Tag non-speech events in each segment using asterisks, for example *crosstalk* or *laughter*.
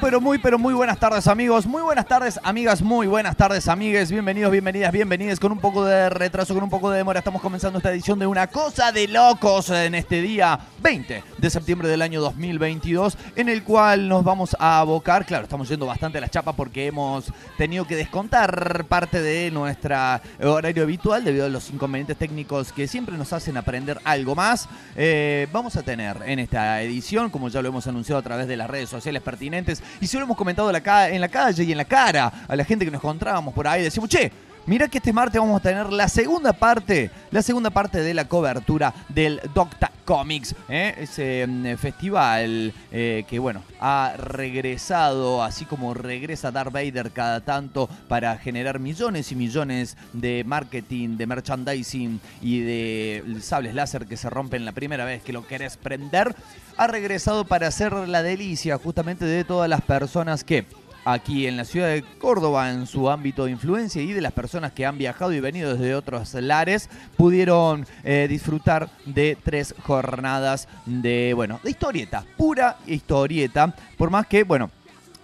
Pero muy, pero muy buenas tardes amigos, muy buenas tardes amigas, muy buenas tardes amigues, bienvenidos, bienvenidas, bienvenidas con un poco de retraso, con un poco de demora, estamos comenzando esta edición de Una Cosa de Locos en este día 20 de septiembre del año 2022, en el cual nos vamos a abocar, claro, estamos yendo bastante a la chapa porque hemos tenido que descontar parte de nuestro horario habitual debido a los inconvenientes técnicos que siempre nos hacen aprender algo más. Eh, vamos a tener en esta edición, como ya lo hemos anunciado a través de las redes sociales pertinentes, y si lo hemos comentado en la calle y en la cara a la gente que nos encontrábamos por ahí. Decimos, che, Mira que este martes vamos a tener la segunda parte, la segunda parte de la cobertura del Docta Comics, ¿eh? ese mm, festival eh, que bueno ha regresado, así como regresa Darth Vader cada tanto para generar millones y millones de marketing, de merchandising y de sables láser que se rompen la primera vez que lo querés prender, ha regresado para hacer la delicia justamente de todas las personas que aquí en la ciudad de Córdoba en su ámbito de influencia y de las personas que han viajado y venido desde otros lares pudieron eh, disfrutar de tres jornadas de, bueno, de historieta, pura historieta, por más que, bueno,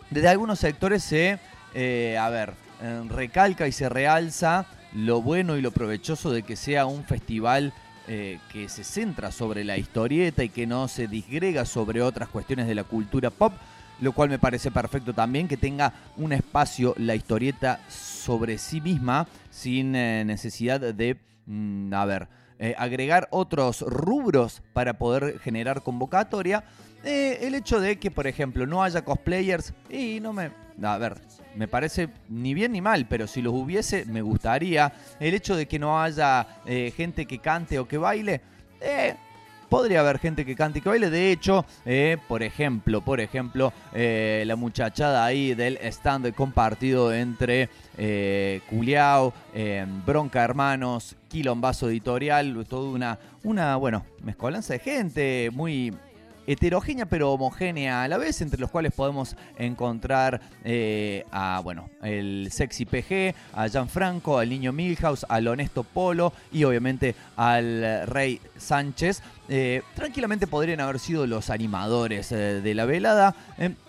desde algunos sectores se, eh, a ver, eh, recalca y se realza lo bueno y lo provechoso de que sea un festival que se centra sobre la historieta y que no se disgrega sobre otras cuestiones de la cultura pop, lo cual me parece perfecto también, que tenga un espacio la historieta sobre sí misma, sin eh, necesidad de, mm, a ver, eh, agregar otros rubros para poder generar convocatoria. Eh, el hecho de que, por ejemplo, no haya cosplayers, y no me... A ver, me parece ni bien ni mal, pero si los hubiese, me gustaría. El hecho de que no haya gente que cante o que baile, eh, podría haber gente que cante y que baile. De hecho, eh, por ejemplo, por ejemplo, eh, la muchachada ahí del stand compartido entre eh, Culiao, eh, Bronca Hermanos, Quilombazo Editorial, toda una, una, bueno, mezcolanza de gente muy heterogénea pero homogénea a la vez, entre los cuales podemos encontrar eh, a, bueno, el sexy PG, a Gianfranco, al niño Milhouse, al honesto Polo y obviamente al Rey Sánchez. Eh, tranquilamente podrían haber sido los animadores eh, de la velada,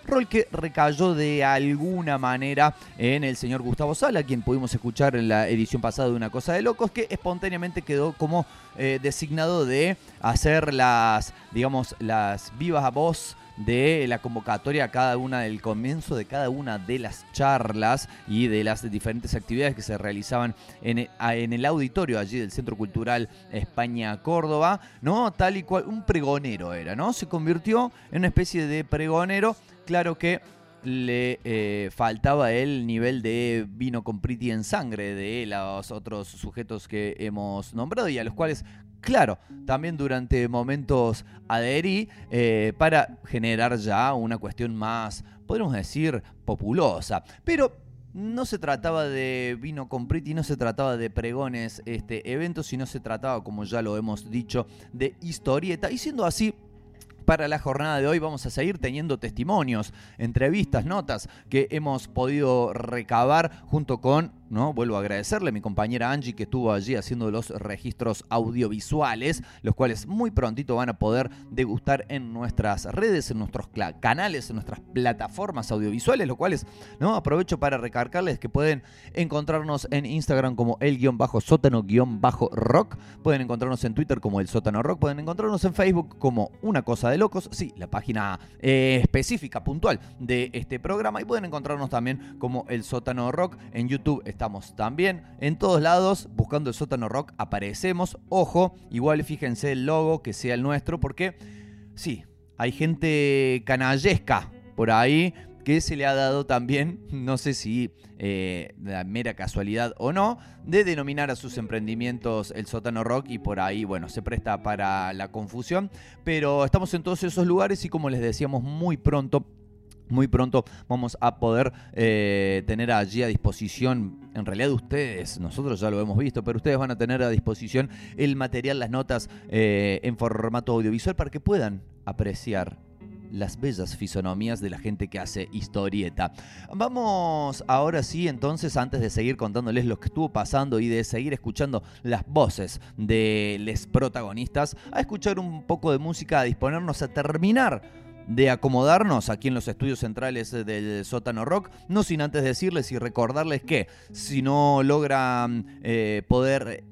rol que recayó de alguna manera en el señor Gustavo Sala, quien pudimos escuchar en la edición pasada de Una Cosa de Locos, que espontáneamente quedó como designado de hacer las, digamos, las vivas a voz de la convocatoria a cada una del comienzo de cada una de las charlas y de las diferentes actividades que se realizaban en el, auditorio allí del Centro Cultural España Córdoba, ¿no? Tal y cual, un pregonero era, ¿no? Se convirtió en una especie de pregonero, claro que le eh, faltaba el nivel de vino con Pretty en sangre de los otros sujetos que hemos nombrado y a los cuales claro, también durante momentos adherí eh, para generar ya una cuestión más, podríamos decir, populosa. Pero no se trataba de vino con Pretty, no se trataba de pregones este evento, sino se trataba, como ya lo hemos dicho, de historieta. Y siendo así, para la jornada de hoy vamos a seguir teniendo testimonios, entrevistas, notas que hemos podido recabar junto con ¿no? Vuelvo a agradecerle a mi compañera Angie que estuvo allí haciendo los registros audiovisuales, los cuales muy prontito van a poder degustar en nuestras redes, en nuestros canales, en nuestras plataformas audiovisuales, los cuales, ¿no? Aprovecho para recargarles que pueden encontrarnos en Instagram como el guion bajo sótano guion bajo rock, pueden encontrarnos en Twitter como el sótano rock, pueden encontrarnos en Facebook como una cosa de locos, sí, la página eh, específica, puntual de este programa y pueden encontrarnos también como el sótano rock en YouTube estamos también en todos lados buscando el sótano rock aparecemos ojo igual fíjense el logo que sea el nuestro porque sí hay gente canallesca por ahí que se le ha dado también, no sé si eh, de mera casualidad o no, de denominar a sus emprendimientos el sótano rock y por ahí, bueno, se presta para la confusión, pero estamos en todos esos lugares y como les decíamos muy pronto, muy pronto vamos a poder eh, tener allí a disposición, en realidad ustedes, nosotros ya lo hemos visto, pero ustedes van a tener a disposición el material, las notas eh, en formato audiovisual para que puedan apreciar las bellas fisonomías de la gente que hace historieta. Vamos ahora sí, entonces, antes de seguir contándoles lo que estuvo pasando y de seguir escuchando las voces de los protagonistas, a escuchar un poco de música, a disponernos a terminar de acomodarnos aquí en los estudios centrales del sótano rock, no sin antes decirles y recordarles que si no logran eh, poder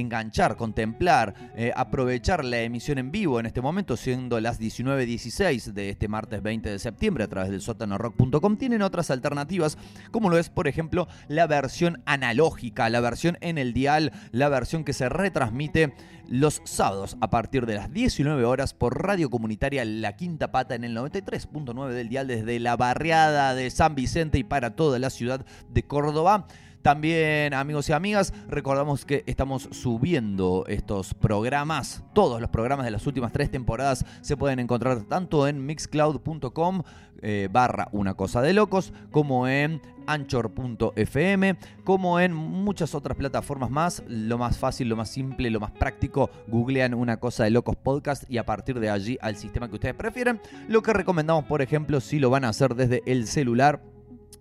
enganchar, contemplar, eh, aprovechar la emisión en vivo en este momento, siendo las 19.16 de este martes 20 de septiembre a través del sótanorock.com, tienen otras alternativas, como lo es, por ejemplo, la versión analógica, la versión en el dial, la versión que se retransmite los sábados a partir de las 19 horas por Radio Comunitaria La Quinta Pata en el 93.9 del dial desde la barriada de San Vicente y para toda la ciudad de Córdoba. También, amigos y amigas, recordamos que estamos subiendo estos programas. Todos los programas de las últimas tres temporadas se pueden encontrar tanto en mixcloud.com eh, barra una cosa de locos, como en anchor.fm, como en muchas otras plataformas más. Lo más fácil, lo más simple, lo más práctico, googlean una cosa de locos podcast y a partir de allí al sistema que ustedes prefieren. Lo que recomendamos, por ejemplo, si lo van a hacer desde el celular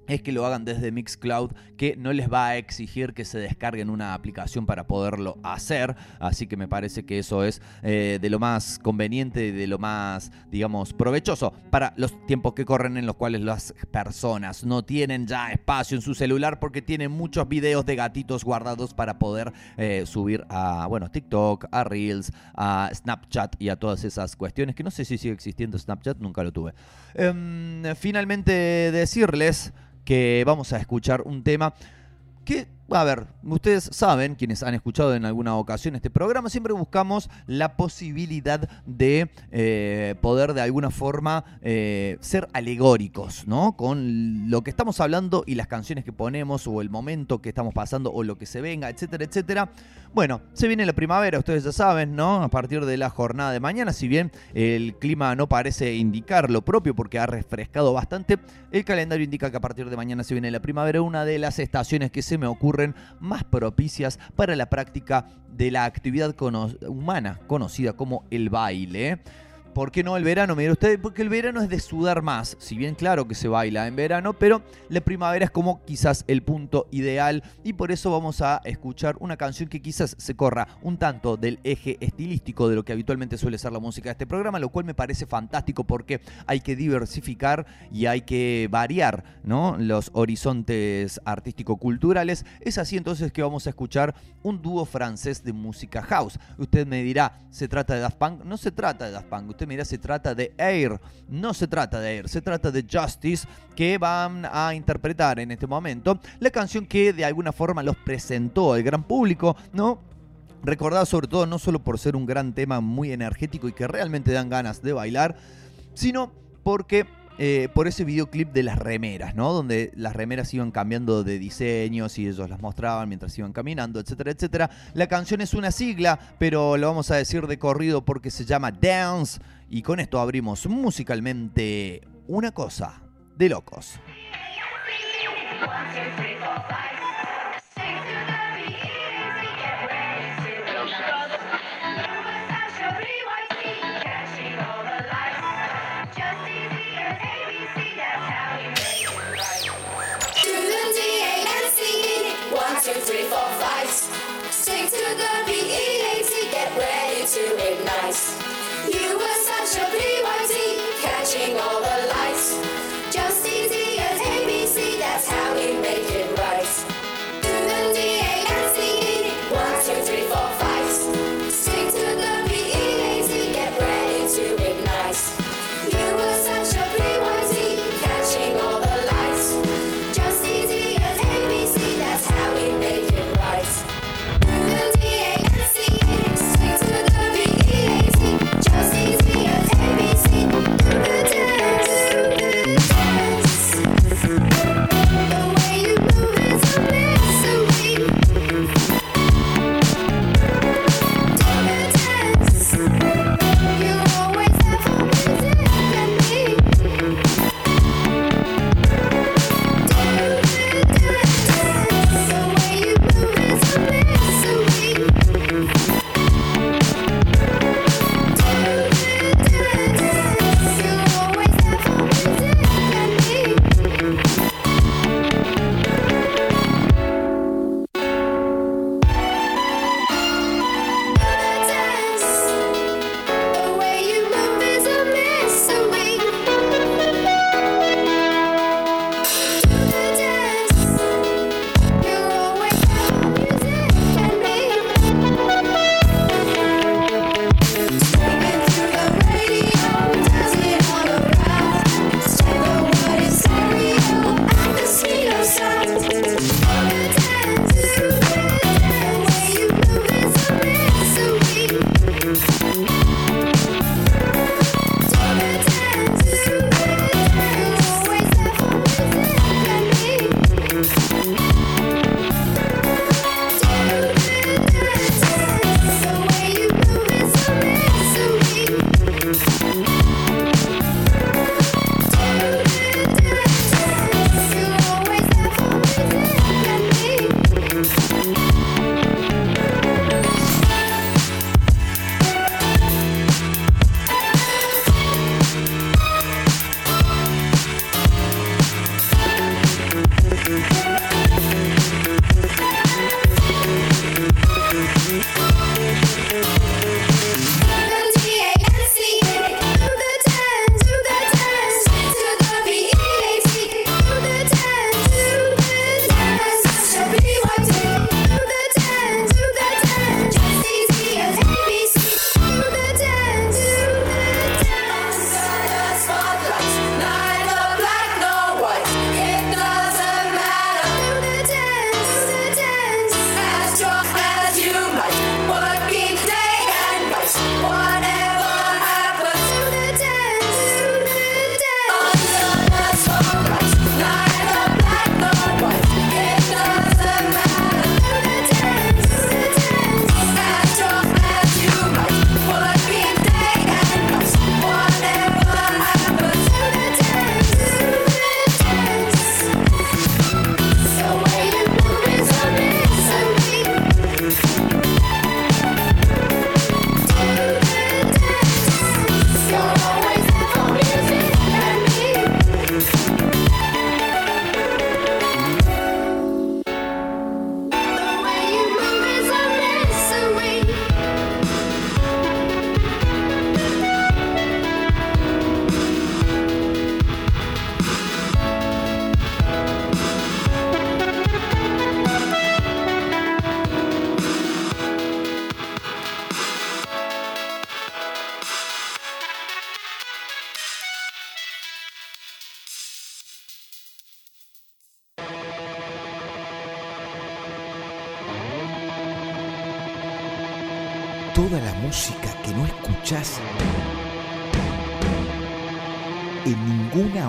es que lo hagan desde Mixcloud, que no les va a exigir que se descarguen una aplicación para poderlo hacer. Así que me parece que eso es eh, de lo más conveniente de lo más, digamos, provechoso para los tiempos que corren en los cuales las personas no tienen ya espacio en su celular porque tienen muchos videos de gatitos guardados para poder eh, subir a, bueno, TikTok, a Reels, a Snapchat y a todas esas cuestiones que no sé si sigue existiendo Snapchat, nunca lo tuve. Em, finalmente decirles que vamos a escuchar un tema que a ver, ustedes saben, quienes han escuchado en alguna ocasión este programa, siempre buscamos la posibilidad de eh, poder de alguna forma eh, ser alegóricos, ¿no? Con lo que estamos hablando y las canciones que ponemos o el momento que estamos pasando o lo que se venga, etcétera, etcétera. Bueno, se viene la primavera, ustedes ya saben, ¿no? A partir de la jornada de mañana, si bien el clima no parece indicar lo propio porque ha refrescado bastante, el calendario indica que a partir de mañana se viene la primavera, una de las estaciones que se me ocurre más propicias para la práctica de la actividad humana conocida como el baile. ¿Por qué no el verano? Mira usted, porque el verano es de sudar más. Si bien claro que se baila en verano, pero la primavera es como quizás el punto ideal. Y por eso vamos a escuchar una canción que quizás se corra un tanto del eje estilístico de lo que habitualmente suele ser la música de este programa, lo cual me parece fantástico porque hay que diversificar y hay que variar ¿no? los horizontes artístico-culturales. Es así entonces que vamos a escuchar un dúo francés de música house. Usted me dirá, ¿se trata de Daft Punk? No se trata de Daft Punk mira, se trata de Air. No se trata de Air, se trata de Justice, que van a interpretar en este momento la canción que de alguna forma los presentó al gran público, ¿no? Recordado sobre todo no solo por ser un gran tema muy energético y que realmente dan ganas de bailar, sino porque eh, por ese videoclip de las remeras, ¿no? Donde las remeras iban cambiando de diseños y ellos las mostraban mientras iban caminando, etcétera, etcétera. La canción es una sigla, pero lo vamos a decir de corrido porque se llama Dance. Y con esto abrimos musicalmente una cosa de locos.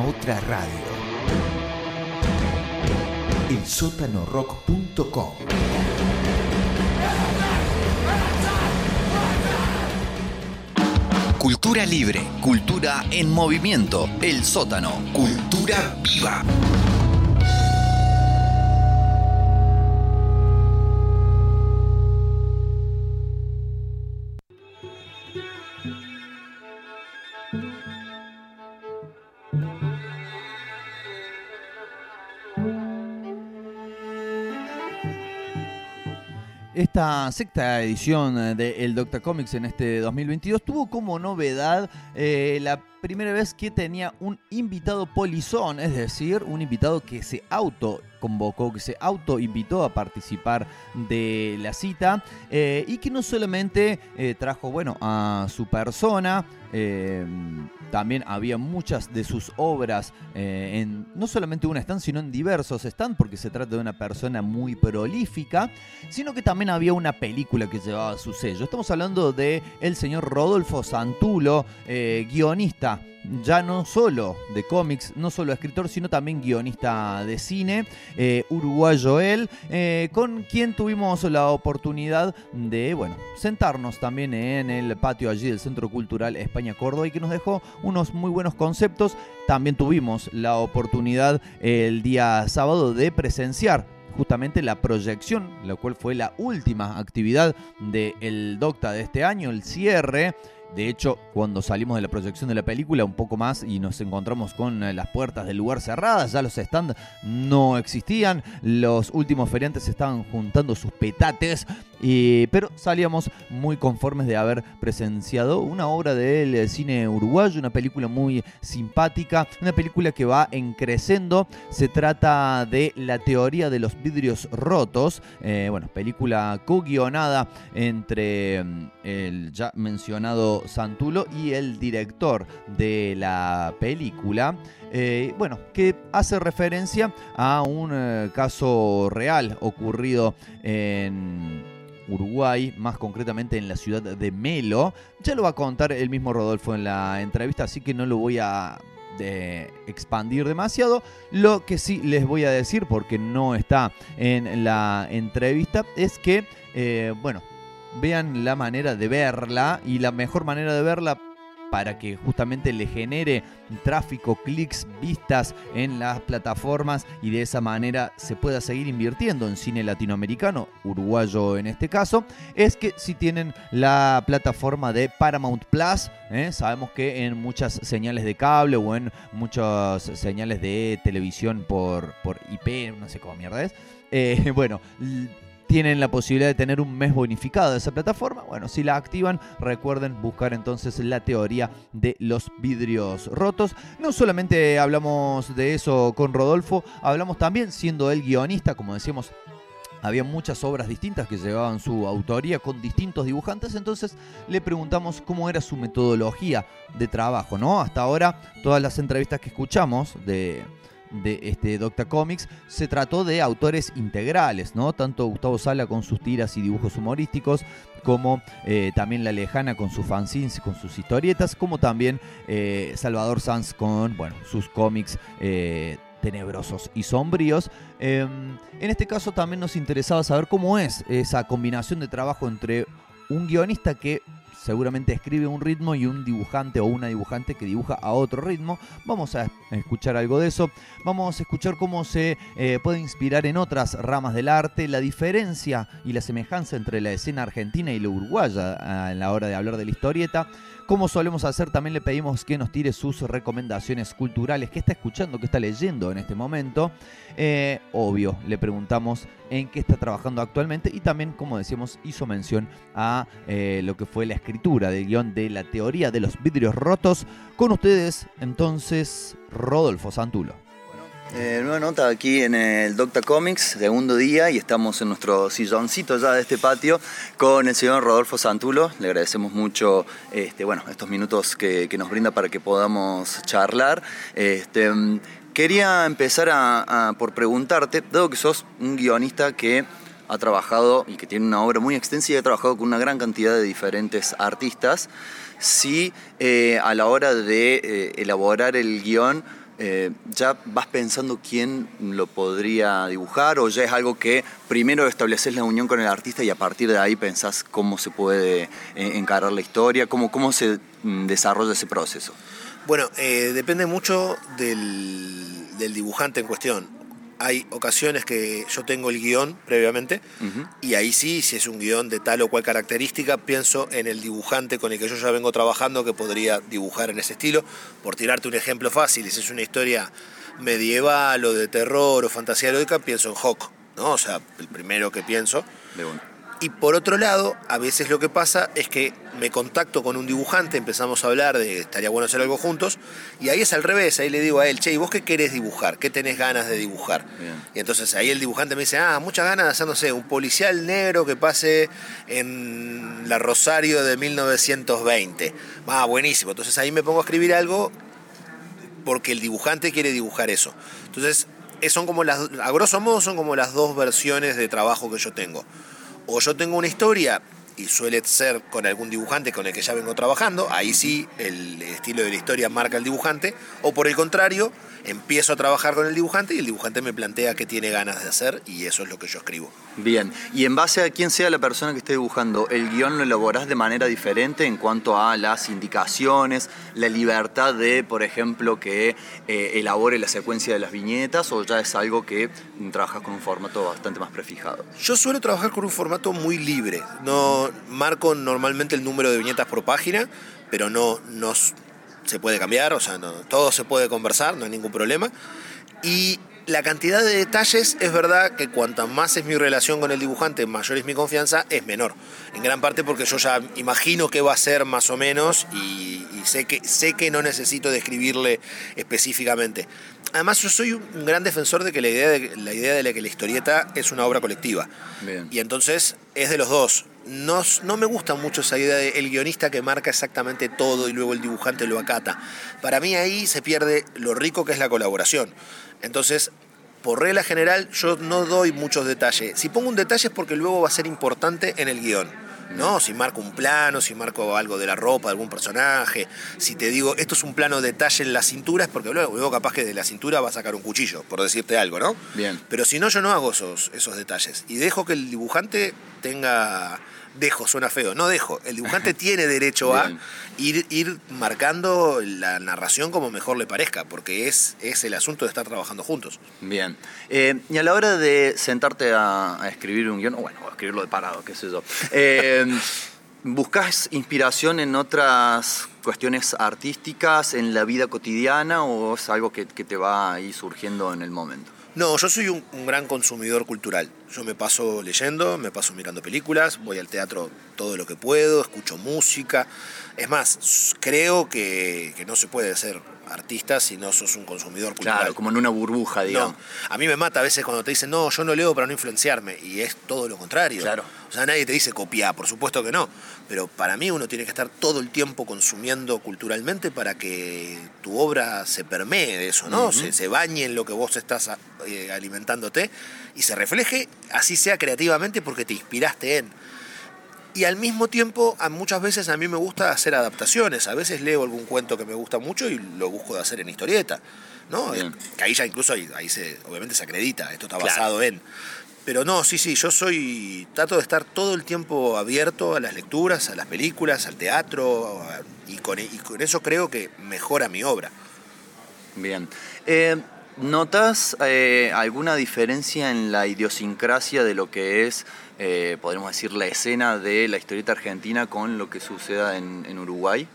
Otra radio. Elsótanorock.com Cultura libre, cultura en movimiento, el sótano, cultura viva. Esta sexta edición de El Doctor Comics en este 2022 tuvo como novedad eh, la primera vez que tenía un invitado polizón, es decir, un invitado que se auto convocó, que se auto invitó a participar de la cita eh, y que no solamente eh, trajo, bueno, a su persona, también había muchas de sus obras en no solamente un stand, sino en diversos stands, porque se trata de una persona muy prolífica, sino que también había una película que llevaba su sello. Estamos hablando de el señor Rodolfo Santulo, eh, ya no solo de cómics, no solo escritor, sino también guionista de cine, eh, uruguayo él, eh, con quien tuvimos la oportunidad de, bueno, sentarnos también en el patio allí del Centro Cultural España Córdoba y que nos dejó unos muy buenos conceptos. También tuvimos la oportunidad el día sábado de presenciar justamente la proyección, la cual fue la última actividad del Docta de este año, el cierre. De hecho, cuando salimos de la proyección de la película, un poco más y nos encontramos con eh, las puertas del lugar cerradas, ya los stands no existían, los últimos feriantes estaban juntando sus petates pero salíamos muy conformes de haber presenciado una obra del eh, cine uruguayo, una película muy simpática, una película que va en creciendo. Se trata de La teoría de los vidrios rotos, eh, bueno, película co-guionada entre mm, el ya mencionado Santulo y el director de la película. Eh, bueno, que hace referencia a un caso real ocurrido en Uruguay, más concretamente en la ciudad de Melo. Ya lo va a contar el mismo Rodolfo en la entrevista, así que no lo voy a expandir demasiado. Lo que sí les voy a decir, porque no está en la entrevista, es que, eh, bueno, vean la manera de verla y la mejor manera de verla para que justamente le genere tráfico, clics, vistas en las plataformas y de esa manera se pueda seguir invirtiendo en cine latinoamericano, uruguayo en este caso, es que si tienen la plataforma de Paramount Plus, ¿eh? sabemos que en muchas señales de cable o en muchas señales de televisión por, por IP, no sé cómo mierda es, eh, *laughs* bueno, tienen la posibilidad de tener un mes bonificado de esa plataforma. Bueno, si la activan, recuerden buscar entonces la teoría de los vidrios rotos. No solamente hablamos de eso con Rodolfo, hablamos también, siendo él guionista, como decíamos, había muchas obras distintas que llevaban su autoría con distintos dibujantes, entonces le preguntamos cómo era su metodología de trabajo, ¿no? Hasta ahora todas las entrevistas que escuchamos de, de este Docta Comics se trató de autores integrales, ¿no? Tanto Gustavo Sala con sus tiras y dibujos humorísticos, como eh, también La Lejana con sus fanzines, con sus historietas, como también eh, Salvador Sanz con, bueno, sus cómics eh, tenebrosos y sombríos. Em, en este caso también nos interesaba saber cómo es esa combinación de trabajo entre un guionista que seguramente escribe un ritmo y un dibujante o una dibujante que dibuja a otro ritmo. Vamos a escuchar algo de eso. Vamos a escuchar cómo se eh, puede inspirar en otras ramas del arte, la diferencia y la semejanza entre la escena argentina y la uruguaya ah, en la hora de hablar de la historieta. Como solemos hacer, también le pedimos que nos tire sus recomendaciones culturales, que está escuchando, que está leyendo en este momento. Eh, obvio, le preguntamos en qué está trabajando actualmente y también, como decíamos, hizo mención a eh, lo que fue la escritura del guion de la teoría de los vidrios rotos. Con ustedes, entonces, Rodolfo Santulo. Eh, nueva nota aquí en el Docta Comics, segundo día, y estamos en nuestro silloncito ya de este patio con el señor Rodolfo Santulo. Le agradecemos mucho este, bueno, estos minutos que, nos brinda para que podamos charlar. Este, quería empezar por preguntarte, dado que sos un guionista que ha trabajado y que tiene una obra muy extensa y ha trabajado con una gran cantidad de diferentes artistas, si eh, a la hora de eh, elaborar el guion, eh, ¿ya vas pensando quién lo podría dibujar o ya es algo que primero estableces la unión con el artista y a partir de ahí pensás cómo se puede eh, encarar la historia, cómo, cómo se mm, desarrolla ese proceso? Bueno, eh, depende mucho del, del dibujante en cuestión hay ocasiones que yo tengo el guion previamente y ahí sí, si es un guion de tal o cual característica, pienso en el dibujante con el que yo ya vengo trabajando que podría dibujar en ese estilo. Por tirarte un ejemplo fácil, si es una historia medieval o de terror o fantasía heroica, pienso en Hawk, ¿no? O sea, el primero que pienso. Y por otro lado, a veces lo que pasa es que me contacto con un dibujante, empezamos a hablar de estaría bueno hacer algo juntos, y ahí es al revés, ahí le digo a él, che, ¿y vos qué querés dibujar? ¿Qué tenés ganas de dibujar? Y entonces ahí el dibujante me dice, ah, muchas ganas de hacer, no sé, un policial negro que pase en la Rosario de 1920. Ah, buenísimo. Entonces ahí me pongo a escribir algo porque el dibujante quiere dibujar eso. Entonces, son como las, a grosso modo son como las dos versiones de trabajo que yo tengo o yo tengo una historia y suele ser con algún dibujante con el que ya vengo trabajando, ahí sí el estilo de la historia marca el dibujante, o por el contrario, empiezo a trabajar con el dibujante y el dibujante me plantea qué tiene ganas de hacer y eso es lo que yo escribo. Bien, y en base a quién sea la persona que esté dibujando, ¿el guion lo elaborás de manera diferente en cuanto a las indicaciones, la libertad de, por ejemplo, que eh, elabore la secuencia de las viñetas o ya es algo que trabajas con un formato bastante más prefijado? Yo suelo trabajar con un formato muy libre, no marco normalmente el número de viñetas por página, pero no, no se puede cambiar, o sea, no, todo se puede conversar, no hay ningún problema. Y la cantidad de detalles es verdad que cuanta más es mi relación con el dibujante, mayor es mi confianza, es menor. En gran parte porque yo ya imagino qué va a ser más o menos y, sé, que, sé que no necesito describirle específicamente. Además, yo soy un gran defensor de que la idea de, la idea de la que la historieta es una obra colectiva. Y entonces es de los dos. No, no, me gusta mucho esa idea de el guionista que marca exactamente todo y luego el dibujante lo acata. Para mí ahí se pierde lo rico que es la colaboración. Entonces, por regla general, yo no doy muchos detalles. Si pongo un detalle es porque luego va a ser importante en el guion. ¿no? Si marco un plano, si marco algo de la ropa de algún personaje, si te digo, esto es un plano detalle en la cintura, es porque luego, luego capaz que de la cintura va a sacar un cuchillo, por decirte algo, ¿no? Bien. Pero si no, yo no hago esos, esos detalles. Y dejo que el dibujante tenga dejo, suena feo, no dejo. El dibujante *laughs* tiene derecho a ir, ir marcando la narración como mejor le parezca, porque es, es el asunto de estar trabajando juntos. Bien. Eh, y a la hora de sentarte a, escribir un guion, bueno, a escribirlo de parado, qué sé yo. Eh, *laughs* ¿Buscas inspiración en otras cuestiones artísticas, en la vida cotidiana, o es algo que, que te va ahí surgiendo en el momento? No, yo soy un, gran consumidor cultural. Yo me paso leyendo, me paso mirando películas, voy al teatro todo lo que puedo, escucho música. Es más, creo que, que no se puede ser artista si no sos un consumidor cultural. Claro, como en una burbuja, digamos. a mí me mata a veces cuando te dicen, no, yo no leo para no influenciarme, y es todo lo contrario. Claro. O sea, nadie te dice copiar, por supuesto que no, pero para mí uno tiene que estar todo el tiempo consumiendo culturalmente para que tu obra se permee de eso, ¿no? se, bañe en lo que vos estás eh, alimentándote y se refleje, así sea creativamente, porque te inspiraste en y al mismo tiempo muchas veces a mí me gusta hacer adaptaciones. A veces leo algún cuento que me gusta mucho y lo busco de hacer en historieta. ¿no? Que ahí ya incluso ahí, se, obviamente se acredita, esto está basado en. Pero no, sí, sí, yo soy, trato de estar todo el tiempo abierto a las lecturas, a las películas, al teatro, y, con, eso creo que mejora mi obra. Bien. Eh, ¿Notas eh, alguna diferencia en la idiosincrasia de lo que es eh, podríamos decir, la escena de la historieta argentina con lo que suceda en, Uruguay?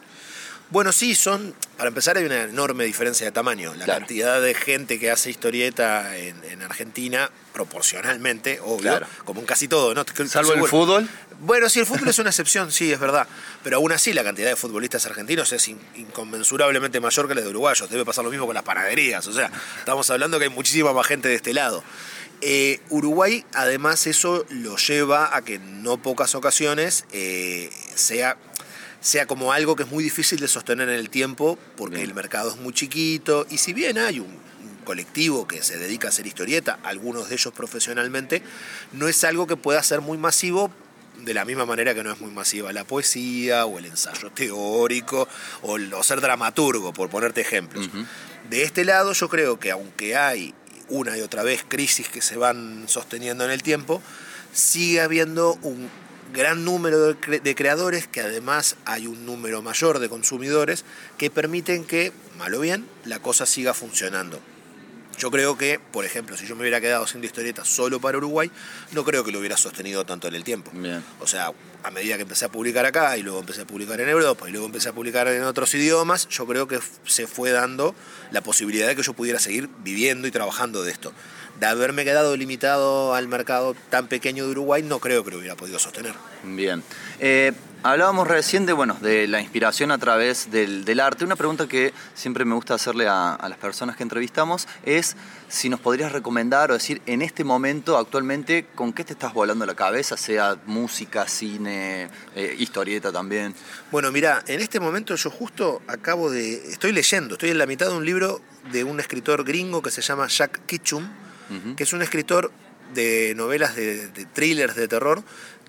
Bueno, sí, son, para empezar hay una enorme diferencia de tamaño. La cantidad de gente que hace historieta en, Argentina, proporcionalmente, obvio, como en casi todo, ¿no? Salvo el fútbol. Bueno, sí, el fútbol es una excepción, sí, es verdad. Pero aún así la cantidad de futbolistas argentinos es inconmensurablemente mayor que la de uruguayos. Debe pasar lo mismo con las panaderías. O sea, estamos hablando que hay muchísima más gente de este lado. Eh, Uruguay, además, eso lo lleva a que en no pocas ocasiones eh, sea, sea como algo que es muy difícil de sostener en el tiempo porque el mercado es muy chiquito. Y si bien hay un, colectivo que se dedica a hacer historieta, algunos de ellos profesionalmente, no es algo que pueda ser muy masivo de la misma manera que no es muy masiva la poesía o el ensayo teórico o, ser dramaturgo, por ponerte ejemplos. De este lado yo creo que aunque hay una y otra vez crisis que se van sosteniendo en el tiempo, sigue habiendo un gran número de, creadores que además hay un número mayor de consumidores que permiten que, mal o bien, la cosa siga funcionando. Yo creo que, por ejemplo, si yo me hubiera quedado haciendo historietas solo para Uruguay, no creo que lo hubiera sostenido tanto en el tiempo. O sea, a medida que empecé a publicar acá y luego empecé a publicar en Europa y luego empecé a publicar en otros idiomas, yo creo que se fue dando la posibilidad de que yo pudiera seguir viviendo y trabajando de esto. De haberme quedado limitado al mercado tan pequeño de Uruguay, no creo que lo hubiera podido sostener. Bien. Eh, hablábamos recién de, bueno, de la inspiración a través del, arte. Una pregunta que siempre me gusta hacerle a, las personas que entrevistamos es si nos podrías recomendar o decir en este momento, actualmente, con qué te estás volando la cabeza, sea música, cine, eh, historieta también. Bueno, mira, en este momento yo justo acabo de... Estoy leyendo, estoy en la mitad de un libro de un escritor gringo que se llama Jack Kitchum, que es un escritor de novelas de, de thrillers de terror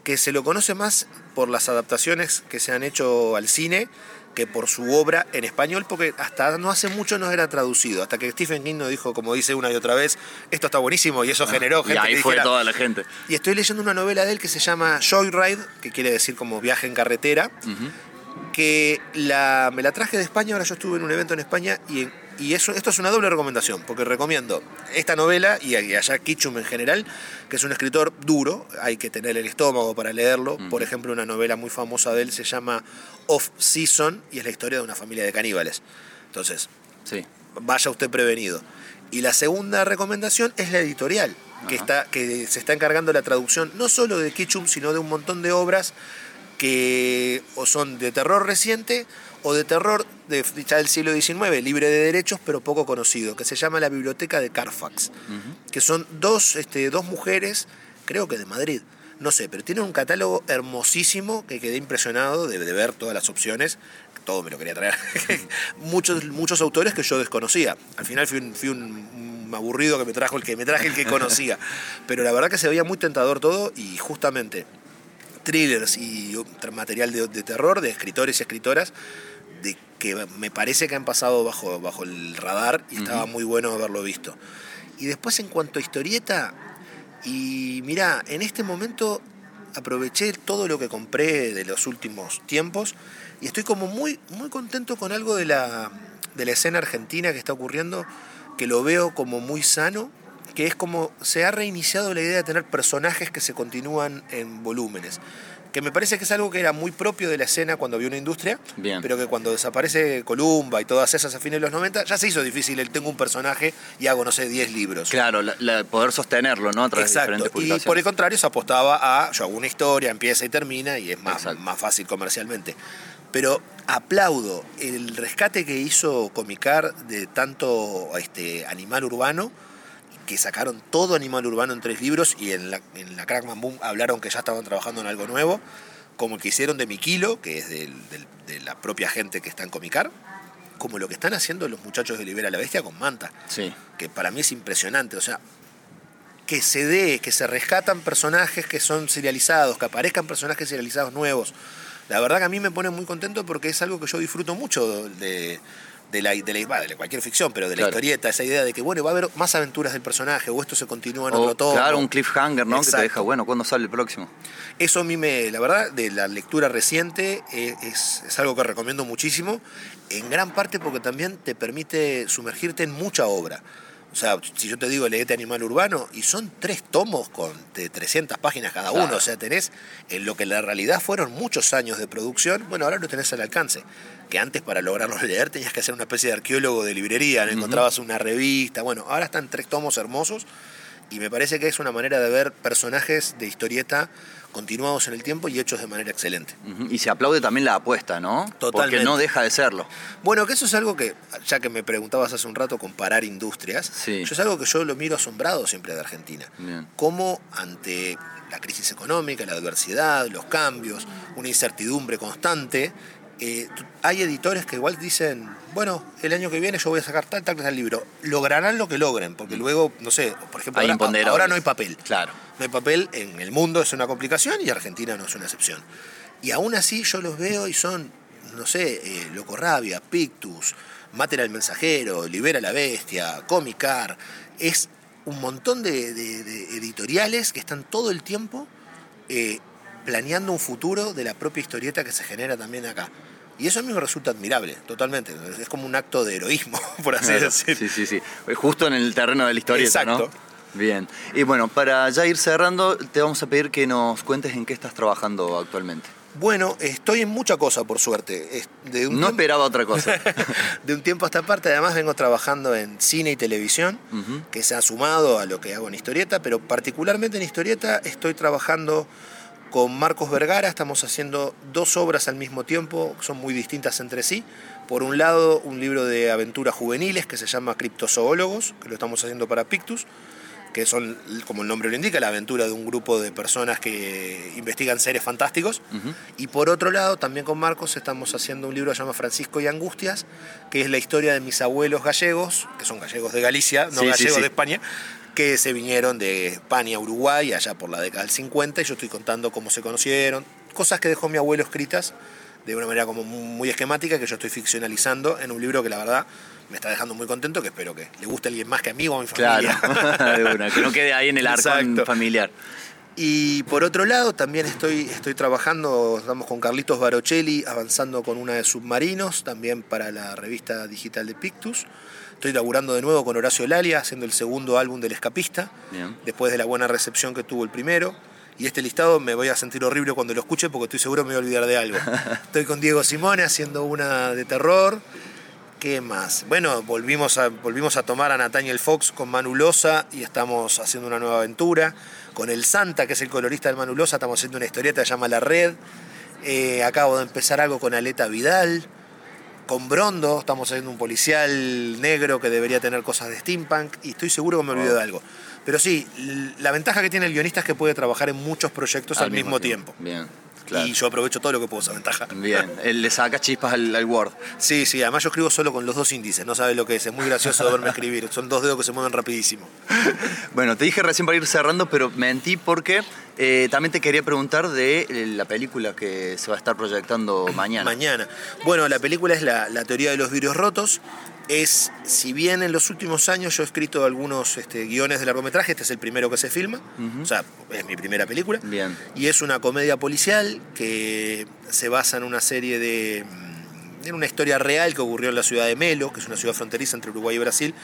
que se lo conoce más por las adaptaciones que se han hecho al cine que por su obra en español, porque hasta no hace mucho no era traducido, hasta que Stephen King nos dijo, como dice una y otra vez, esto está buenísimo y eso ah, generó gente. Y ahí fue toda la gente. Y estoy leyendo una novela de él que se llama Joyride, que quiere decir como viaje en carretera, que la, me la traje de España, ahora yo estuve en un evento en España y y eso, esto es una doble recomendación, porque recomiendo esta novela y a Jack Kitchum en general, que es un escritor duro, hay que tener el estómago para leerlo. Por ejemplo, una novela muy famosa de él se llama Off Season y es la historia de una familia de caníbales. Entonces, sí. vaya usted prevenido. Y la segunda recomendación es la editorial, que, está, que se está encargando de la traducción no solo de Kitchum, sino de un montón de obras que o son de terror reciente o de terror de, ya del siglo XIX, libre de derechos pero poco conocido, que se llama La Biblioteca de Carfax, que son dos, este, dos mujeres, creo que de Madrid, no sé, pero tiene un catálogo hermosísimo que quedé impresionado de, ver todas las opciones, todo me lo quería traer, *laughs* muchos, muchos autores que yo desconocía. Al final fui un, fui un, aburrido que me trajo el que me traje el que conocía, *laughs* pero la verdad que se veía muy tentador todo y justamente thrillers y material de, de terror de escritores y escritoras de que me parece que han pasado bajo, bajo el radar y estaba muy bueno haberlo visto. Y después en cuanto a historieta, y mira, en este momento aproveché todo lo que compré de los últimos tiempos y estoy como muy, muy contento con algo de la, de la escena argentina que está ocurriendo, que lo veo como muy sano, que es como se ha reiniciado la idea de tener personajes que se continúan en volúmenes que me parece que es algo que era muy propio de la escena cuando había una industria, pero que cuando desaparece Columba y todas esas a fines de los 90, ya se hizo difícil el tengo un personaje y hago, no sé, 10 libros. Claro, poder sostenerlo, ¿no? A través Exacto. y por el contrario se apostaba a, yo hago una historia, empieza y termina y es más, más fácil comercialmente. Pero aplaudo el rescate que hizo Comicar de tanto este, animal urbano, que sacaron todo Animal Urbano en tres libros y en la, en la Crackman Boom hablaron que ya estaban trabajando en algo nuevo, como el que hicieron de Miquilo, que es de la propia gente que está en Comicar, como lo que están haciendo los muchachos de Libera la Bestia con Manta, sí. que para mí es impresionante, o sea, que se dé, que se rescatan personajes que son serializados, que aparezcan personajes serializados nuevos. La verdad que a mí me pone muy contento porque es algo que yo disfruto mucho de, de la, de, la, de cualquier ficción, pero de la historieta, esa idea de que, bueno, va a haber más aventuras del personaje o esto se continúa en otro tono. Claro, un cliffhanger, ¿no? Que te deja, bueno, ¿cuándo sale el próximo? Eso a mí me, la verdad, de la lectura reciente eh, es, es, algo que recomiendo muchísimo, en gran parte porque también te permite sumergirte en mucha obra. O sea, si yo te digo leete Animal Urbano, y son tres tomos con de 300 páginas cada uno, o sea, tenés en lo que en la realidad fueron muchos años de producción, bueno, ahora lo tenés al alcance. Que antes para lograrlo *laughs* leer tenías que hacer una especie de arqueólogo de librería, ¿no? encontrabas una revista, bueno, ahora están tres tomos hermosos, y me parece que es una manera de ver personajes de historieta continuados en el tiempo y hechos de manera excelente. Y se aplaude también la apuesta, ¿no? Totalmente. Porque no deja de serlo. Bueno, que eso es algo que, ya que me preguntabas hace un rato comparar industrias, sí. yo es algo que yo lo miro asombrado siempre de Argentina. Cómo ante la crisis económica, la adversidad, los cambios, una incertidumbre constante, eh, hay editores que igual dicen, bueno, el año que viene yo voy a sacar tal, tal, tal libro. Lograrán lo que logren, porque luego, no sé, por ejemplo, ahora, no hay papel. Claro. No hay papel en el mundo, es una complicación y Argentina no es una excepción. Y aún así yo los veo y son, no sé, eh, Loco Rabia, Pictus, Matera el Mensajero, Libera la Bestia, Comicar. Es un montón de, editoriales que están todo el tiempo eh, planeando un futuro de la propia historieta que se genera también acá. Y eso a mí me resulta admirable, totalmente. Es como un acto de heroísmo, *laughs* por así decirlo. Sí, sí, sí. Justo en el terreno de la historieta, Exacto. Bien. Y bueno, para ya ir cerrando, te vamos a pedir que nos cuentes en qué estás trabajando actualmente. Bueno, estoy en mucha cosa, por suerte. Es- De un No tiempo- esperaba otra cosa. *laughs* de un tiempo a esta parte, además vengo trabajando en cine y televisión, que se ha sumado a lo que hago en historieta, pero particularmente en historieta estoy trabajando con Marcos Vergara, estamos haciendo dos obras al mismo tiempo, son muy distintas entre sí. Por un lado, un libro de aventuras juveniles que se llama Criptozoólogos, que lo estamos haciendo para Pictus, que son, como el nombre lo indica, la aventura de un grupo de personas que investigan seres fantásticos. Y por otro lado, también con Marcos estamos haciendo un libro que se llama Francisco y Angustias, que es la historia de mis abuelos gallegos, que son gallegos de Galicia, no Sí, sí, gallegos sí. de España, que se vinieron de España a Uruguay allá por la década del 50 y yo estoy contando cómo se conocieron, cosas que dejó mi abuelo escritas de una manera como muy esquemática que yo estoy ficcionalizando en un libro que la verdad me está dejando muy contento, que espero que le guste a alguien más que a mí o a mi familia. Claro, *laughs* de una, que no quede ahí en el Exacto. familiar. Y por otro lado, también estoy, estoy trabajando, estamos con Carlitos Barocelli avanzando con una de submarinos, también para la revista digital de Pictus. Estoy laburando de nuevo con Horacio Lalia, haciendo el segundo álbum del escapista, Bien. después de la buena recepción que tuvo el primero. Y este listado me voy a sentir horrible cuando lo escuche porque estoy seguro que me voy a olvidar de algo. *laughs* Estoy con Diego Simone haciendo una de terror. ¿Qué más? Bueno, volvimos a, volvimos a tomar a Nathaniel Fox con Manulosa y estamos haciendo una nueva aventura. Con el Santa, que es el colorista del Manulosa, estamos haciendo una historieta que se llama La Red. Eh, acabo de empezar algo con Aleta Vidal. Con Brondo, estamos haciendo un policial negro que debería tener cosas de steampunk y estoy seguro que me olvido de algo. Pero sí, la ventaja que tiene el guionista es que puede trabajar en muchos proyectos al, mismo, tiempo. Bien, claro. Y yo aprovecho todo lo que puedo esa ventaja. Bien, *laughs* él le saca chispas al, al Word. Sí, sí, además yo escribo solo con los dos índices, no sabes lo que es, es muy gracioso verme escribir, son dos dedos que se mueven rapidísimo. *laughs* Bueno, te dije recién para ir cerrando, pero mentí porque eh, también te quería preguntar de eh, la película que se va a estar proyectando mañana. Mañana. Bueno, la película es la, la teoría de los vidrios rotos. Es, si bien en los últimos años yo he escrito algunos este, guiones de largometraje, este es el primero que se filma, o sea, es mi primera película. Bien. Y es una comedia policial que se basa en una serie de. en una historia real que ocurrió en la ciudad de Melo, que es una ciudad fronteriza entre Uruguay y Brasil,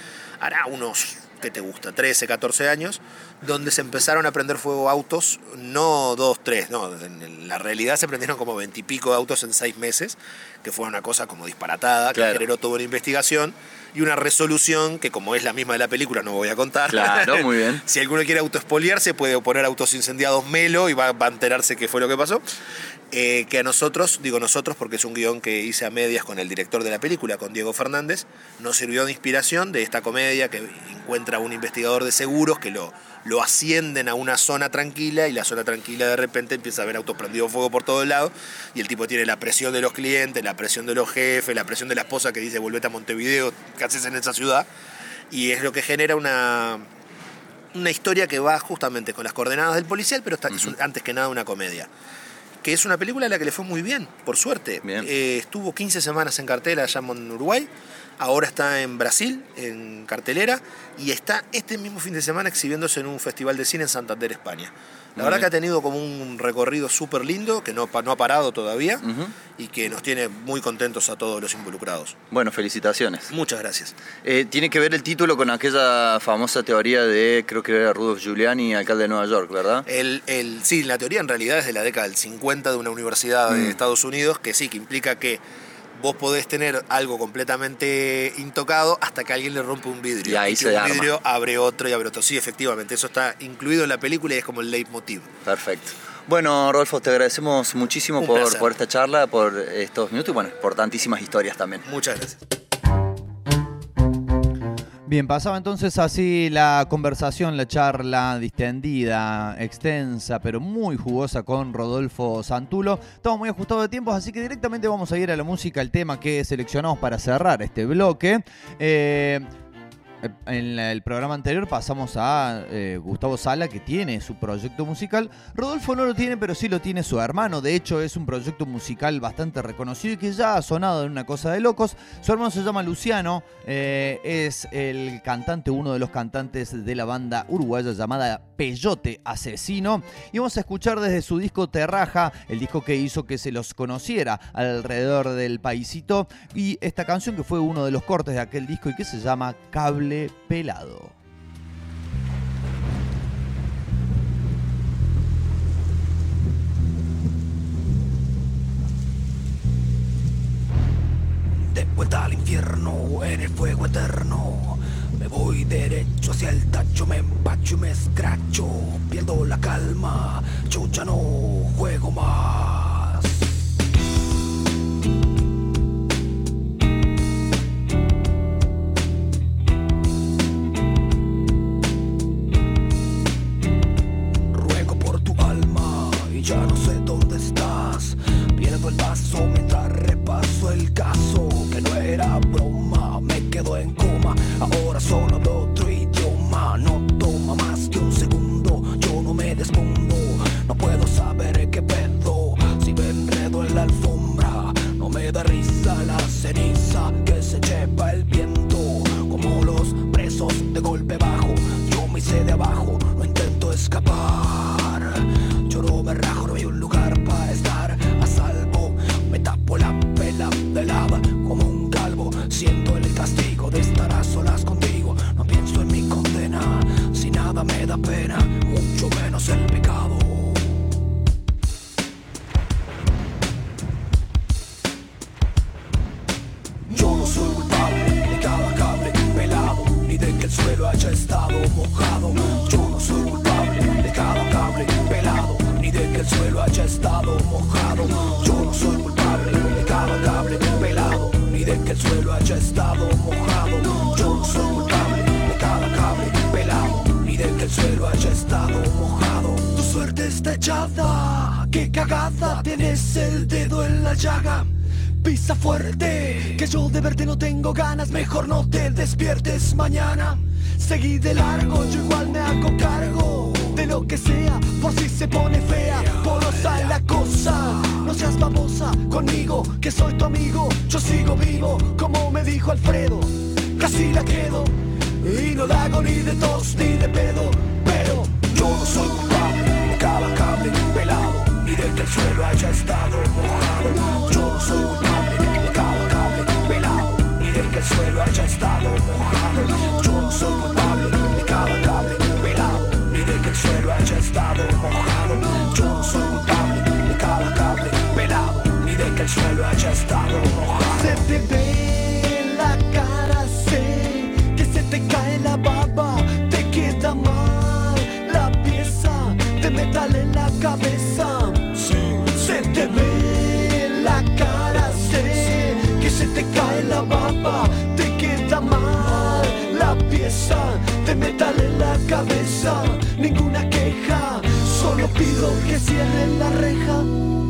hará unos, ¿qué te gusta? 13, 14 años, donde se empezaron a prender fuego autos, no dos, tres, no, en la realidad se prendieron como veintipico autos en seis meses, que fue una cosa como disparatada, Claro. que generó toda una investigación y una resolución que como es la misma de la película no voy a contar. Claro, *laughs* muy bien. Si alguno quiere autoespoliarse, puede poner autos incendiados Melo y va, va a enterarse qué fue lo que pasó. Eh, que a nosotros, digo nosotros porque es un guion que hice a medias con el director de la película, con Diego Fernández, nos sirvió de inspiración de esta comedia que encuentra a un investigador de seguros que lo, lo ascienden a una zona tranquila y la zona tranquila de repente empieza a ver autos prendidos fuego por todos lados y el tipo tiene la presión de los clientes, la presión de los jefes, la presión de la esposa que dice volvete a Montevideo, ¿qué haces en esa ciudad? Y es lo que genera una, una historia que va justamente con las coordenadas del policial, pero está- es un- antes que nada una comedia. Que es una película a la que le fue muy bien, por suerte. Bien. Eh, estuvo 15 semanas en cartela allá en Uruguay, ahora está en Brasil, en cartelera, y está este mismo fin de semana exhibiéndose en un festival de cine en Santander, España. La verdad que ha tenido como un recorrido súper lindo, que no, ha parado todavía, y que nos tiene muy contentos a todos los involucrados. Bueno, felicitaciones. Muchas gracias. Eh, tiene que ver el título con aquella famosa teoría de, creo que era Rudolf Giuliani, alcalde de Nueva York, ¿verdad? El, el- sí, la teoría en realidad es de la década del 50 de una universidad de Mm. Estados Unidos, que sí, que implica que vos podés tener algo completamente intocado hasta que alguien le rompe un vidrio. Y ahí se un arma. vidrio abre otro y abre otro. Sí, efectivamente, eso está incluido en la película y es como el leitmotiv. Perfecto. Bueno, Rodolfo, te agradecemos muchísimo por, por esta charla, por estos minutos y bueno, por tantísimas historias también. Muchas gracias. Bien, pasaba entonces así la conversación, la charla distendida, extensa, pero muy jugosa con Rodolfo Santulo. Estamos muy ajustados de tiempos, así que directamente vamos a ir a la música, el tema que seleccionamos para cerrar este bloque. Eh, en la- el programa anterior pasamos a eh, Gustavo Sala, que tiene su proyecto musical. Rodolfo no lo tiene, pero sí lo tiene su hermano. De hecho, es un proyecto musical bastante reconocido y que ya ha sonado en una cosa de locos. Su hermano se llama Luciano, eh, es el cantante, uno de los cantantes de la banda uruguaya llamada Peyote Asesino. Y vamos a escuchar desde su disco Terraja, el disco que hizo que se los conociera alrededor del paisito. Y esta canción que fue uno de los cortes de aquel disco y que se llama Cable cable pelado. Después al infierno, en el fuego eterno. Me voy derecho hacia el tacho, me empacho y me escracho. Pierdo la calma, chucha no juego más. suerte está echada, qué cagada, tienes el dedo en la llaga. Pisa fuerte, que yo de verte no tengo ganas, mejor no te despiertes mañana. Seguí de largo, yo igual me hago cargo de lo que sea, por si se pone fea, porosa la cosa. No seas babosa conmigo, que soy tu amigo, yo sigo vivo, como me dijo Alfredo, casi la quedo. Y no la hago ni de tos ni de pedo, pero yo no soy culpable velado y de que el suelo haya estado mojado. Yo no soy culpable, culpable velado y de que el suelo haya estado mojado. Yo no soy culpable, culpable velado y de que el suelo haya estado mojado. Yo no soy culpable, culpable velado y de que el suelo haya estado mojado. ninguna queja, solo pido que cierren la reja.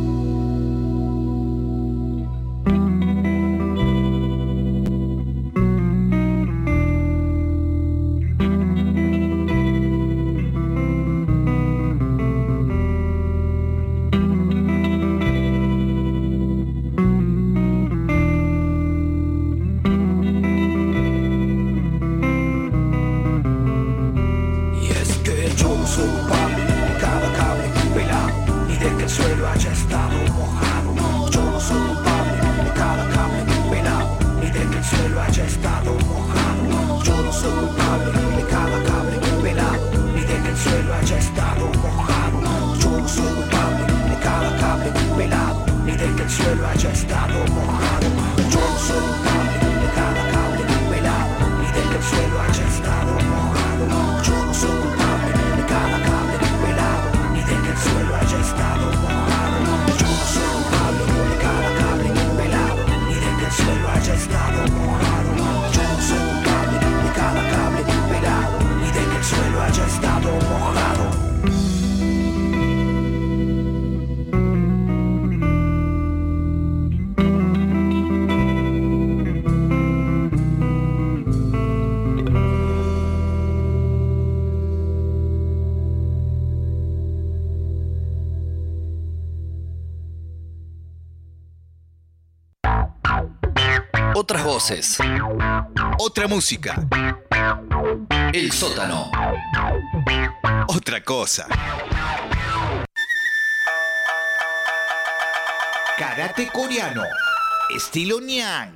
Otra música. El sótano. Otra cosa. Karate coreano. Estilo Niang.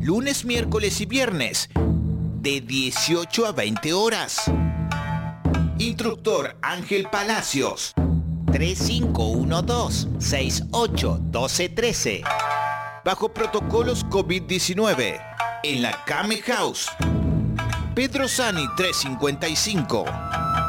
Lunes, miércoles y viernes. De 18 a 20 horas. Instructor Ángel Palacios. 3512 68 bajo protocolos COVID-19 en la Kame House. Pedro Sani 355.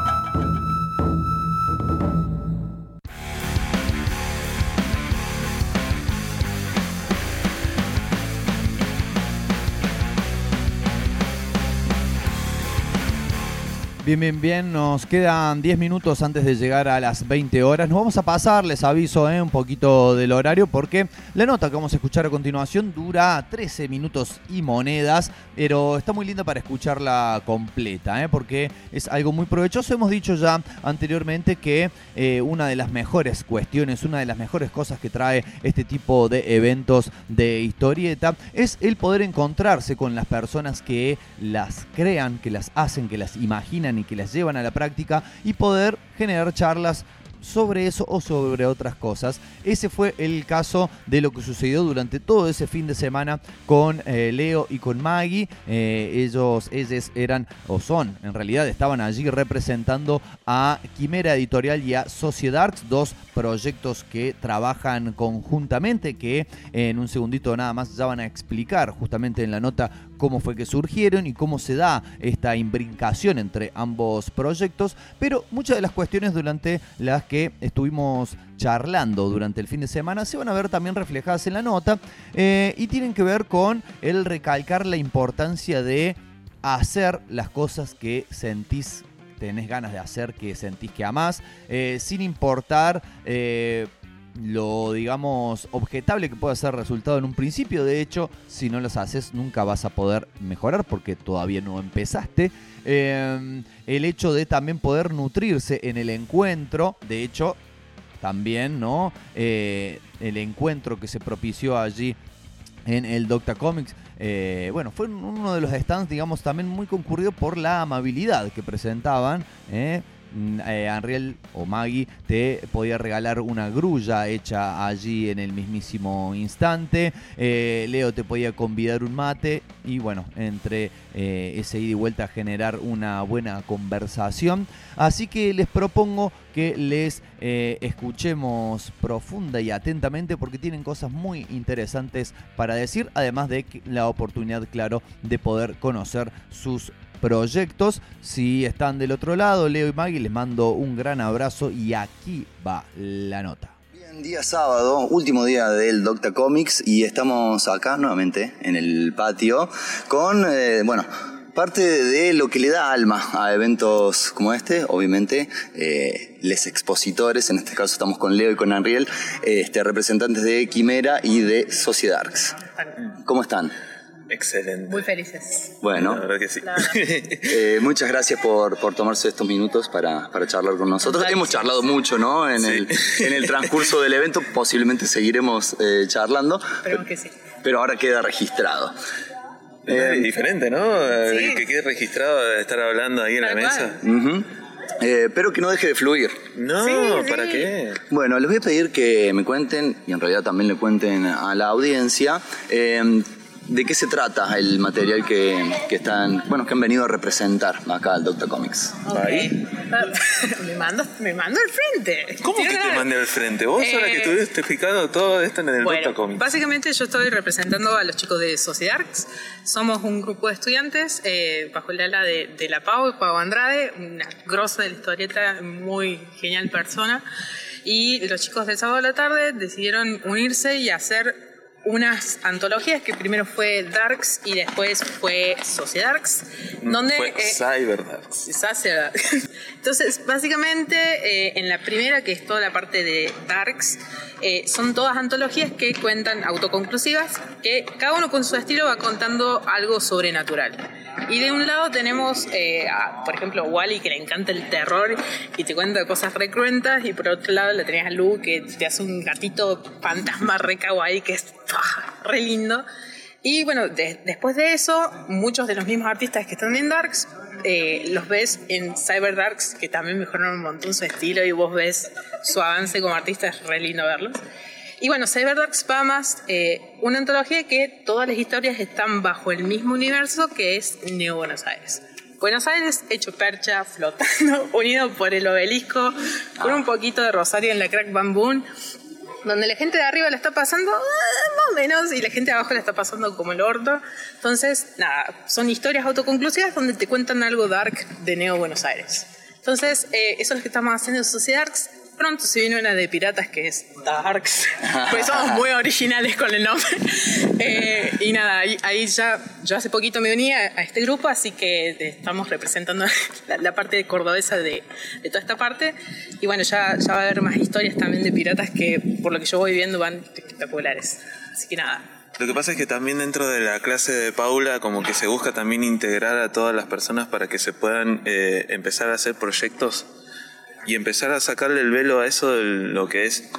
Bien, bien, bien. Nos quedan 10 minutos antes de llegar a las 20 horas. Nos vamos a pasar, les aviso, eh, un poquito del horario porque la nota que vamos a escuchar a continuación dura 13 minutos y monedas, pero está muy linda para escucharla completa, eh, porque es algo muy provechoso. Hemos dicho ya anteriormente que eh, una de las mejores cuestiones, una de las mejores cosas que trae este tipo de eventos de historieta es el poder encontrarse con las personas que las crean, que las hacen, que las imaginan y que las llevan a la práctica y poder generar charlas sobre eso o sobre otras cosas. Ese fue el caso de lo que sucedió durante todo ese fin de semana con eh, Leo y con Maggie. Eh, ellos, ellos eran, o son, en realidad estaban allí representando a Quimera Editorial y a Sociedarks, dos proyectos que trabajan conjuntamente, que en un segundito nada más ya van a explicar justamente en la nota cómo fue que surgieron y cómo se da esta imbrincación entre ambos proyectos, pero muchas de las cuestiones durante las que estuvimos charlando durante el fin de semana se van a ver también reflejadas en la nota eh, y tienen que ver con el recalcar la importancia de hacer las cosas que sentís tenés ganas de hacer, que sentís que amás, eh, sin importar eh, lo, digamos, objetable que pueda ser resultado en un principio. De hecho, si no los haces, nunca vas a poder mejorar porque todavía no empezaste. Eh, el hecho de también poder nutrirse en el encuentro, de hecho, también, ¿no? Eh, el encuentro que se propició allí en el Docta Comics. eh, bueno, fue uno de los stands, digamos, también muy concurrido por la amabilidad que presentaban. ¿eh? Mm, eh, Unreal o Maggie te podía regalar una grulla hecha allí en el mismísimo instante. Eh, Leo te podía convidar un mate y bueno, entre eh, ese ida y vuelta generar una buena conversación. Así que les propongo que les eh, escuchemos profunda y atentamente porque tienen cosas muy interesantes para decir, además de la oportunidad, claro, de poder conocer sus proyectos. Si están del otro lado, Leo y Maggie, les mando un gran abrazo y aquí va la nota. Bien, día sábado, último día del Docta Comics y estamos acá nuevamente en el patio con, eh, bueno, parte de lo que le da alma a eventos como este, obviamente, eh, les expositores, en este caso estamos con Leo y con Ariel, este, representantes de Quimera y de Sociedarks. ¿Cómo están? Excelente. Muy felices. Bueno, La verdad que sí. Verdad. *laughs* Eh, muchas gracias por, por tomarse estos minutos para, para charlar con nosotros. Hemos sí. charlado mucho, ¿no? En, Sí. el, en el transcurso del evento, posiblemente seguiremos eh, charlando, Esperemos que sí. pero ahora queda registrado. Es Eh, diferente, ¿no? Sí. Que quede registrado de estar hablando ahí en la mesa. Eh, pero que no deje de fluir. No, Sí, ¿para sí. qué? Bueno, les voy a pedir que me cuenten, y en realidad también le cuenten a la audiencia, eh, de qué se trata el material que, que están, bueno, que han venido a representar acá al Doctor Comics. Ahí. *laughs* me mando, me mando al frente. ¿Cómo que te mandé al frente? Vos ahora que Eh, estuviste explicando todo esto en el Bueno, Doctor Comics. básicamente yo estoy representando a los chicos de Sociedarks. Somos un grupo de estudiantes eh, bajo el ala de, de la Pau, Pau Andrade, una grosa de la historieta, muy genial persona. Y los chicos del sábado a la tarde decidieron unirse y hacer unas antologías que primero fue Darks y después fue Sociedarks, donde Fue eh, Cyberdarks. *laughs* Entonces, básicamente, eh, en la primera, que es toda la parte de Darks, eh, son todas antologías que cuentan autoconclusivas, que cada uno con su estilo va contando algo sobrenatural. Y de un lado tenemos, eh, a, por ejemplo, Wally, que le encanta el terror y te cuenta cosas recruentas, y por otro lado le tenés a Lu, que te hace un gatito fantasma re kawaii, que es re lindo. Y bueno, de- después de eso, muchos de los mismos artistas que están en Darks eh, los ves en Cyber Darks, que también mejoraron un montón su estilo y vos ves su avance como artista, es re lindo verlos. Y bueno, Cyber Darks va más eh, una antología que todas las historias están bajo el mismo universo que es Neo Buenos Aires. Buenos Aires hecho percha, flotando, *laughs* unido por el obelisco, con un poquito de Rosario en la Crack Bamboo donde la gente de arriba la está pasando ah, más o menos y la gente de abajo la está pasando como el orto. Entonces, nada, son historias autoconclusivas donde te cuentan algo dark de Neo Buenos Aires. Entonces, eh, eso es lo que estamos haciendo en. Pronto se viene una de piratas que es Darks, *laughs* porque somos muy originales con el nombre. Eh, y nada, ahí, ahí ya, yo hace poquito me uní a, a este grupo, así que estamos representando *laughs* la, la parte cordobesa de, de toda esta parte. Y bueno, ya, ya va a haber más historias también de piratas que, por lo que yo voy viendo, van espectaculares. Así que nada, Lo que pasa es que también dentro de la clase de Paula como que se busca también integrar a todas las personas para que se puedan eh, empezar a hacer proyectos y empezar a sacarle el velo a eso de lo que es,